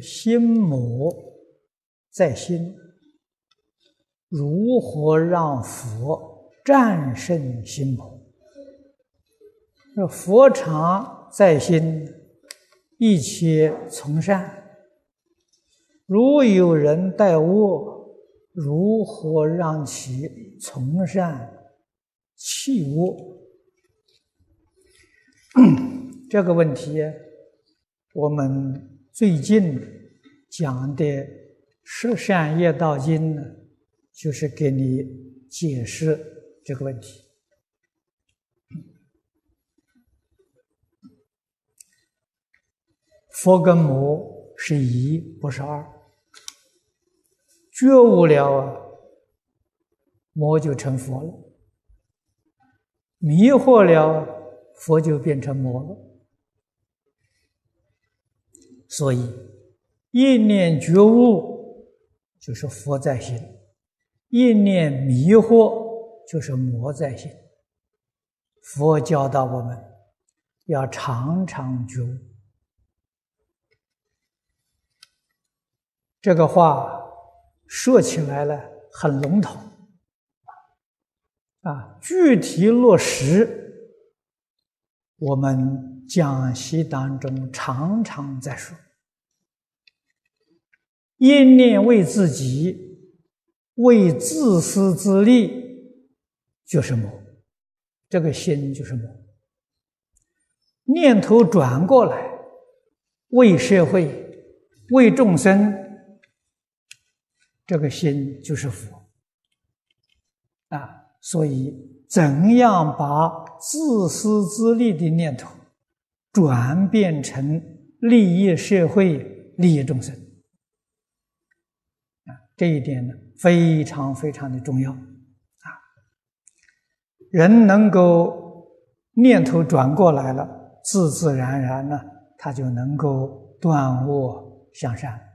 心魔在心，如何让佛战胜心魔？这佛常在心，一切从善。如有人待恶，如何让其从善弃恶？这个问题，我们最近讲的《十善业道经》呢，就是给你解释这个问题。佛跟魔是一，不是二。觉悟了啊，魔就成佛了；迷惑了，佛就变成魔了。所以，一念觉悟就是佛在心，一念迷惑就是魔在心。佛教导我们要常常觉悟。这个话说起来呢，很笼统啊，具体落实，我们。讲习当中常常在说：一念为自己，为自私自利，就是魔。这个心就是魔。念头转过来，为社会，为众生，这个心就是佛。啊，所以怎样把自私自利的念头，转变成利益社会、利益众生啊，这一点呢，非常非常的重要啊！人能够念头转过来了，自自然然呢，他就能够断恶向善。